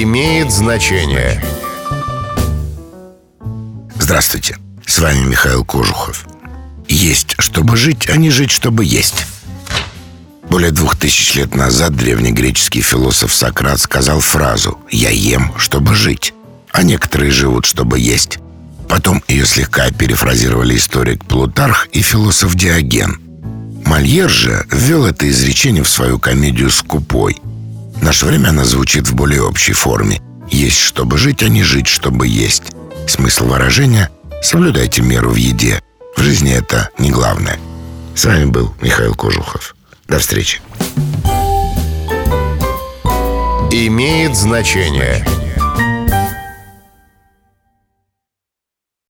имеет значение. Здравствуйте, с вами Михаил Кожухов. Есть, чтобы жить, а не жить, чтобы есть. Более двух тысяч лет назад древнегреческий философ Сократ сказал фразу «Я ем, чтобы жить», а некоторые живут, чтобы есть. Потом ее слегка перефразировали историк Плутарх и философ Диоген. Мольер же ввел это изречение в свою комедию «Скупой». В наше время она звучит в более общей форме. «Есть, чтобы жить, а не жить, чтобы есть». Смысл выражения – соблюдайте меру в еде. В жизни это не главное. С вами был Михаил Кожухов. До встречи. Имеет значение.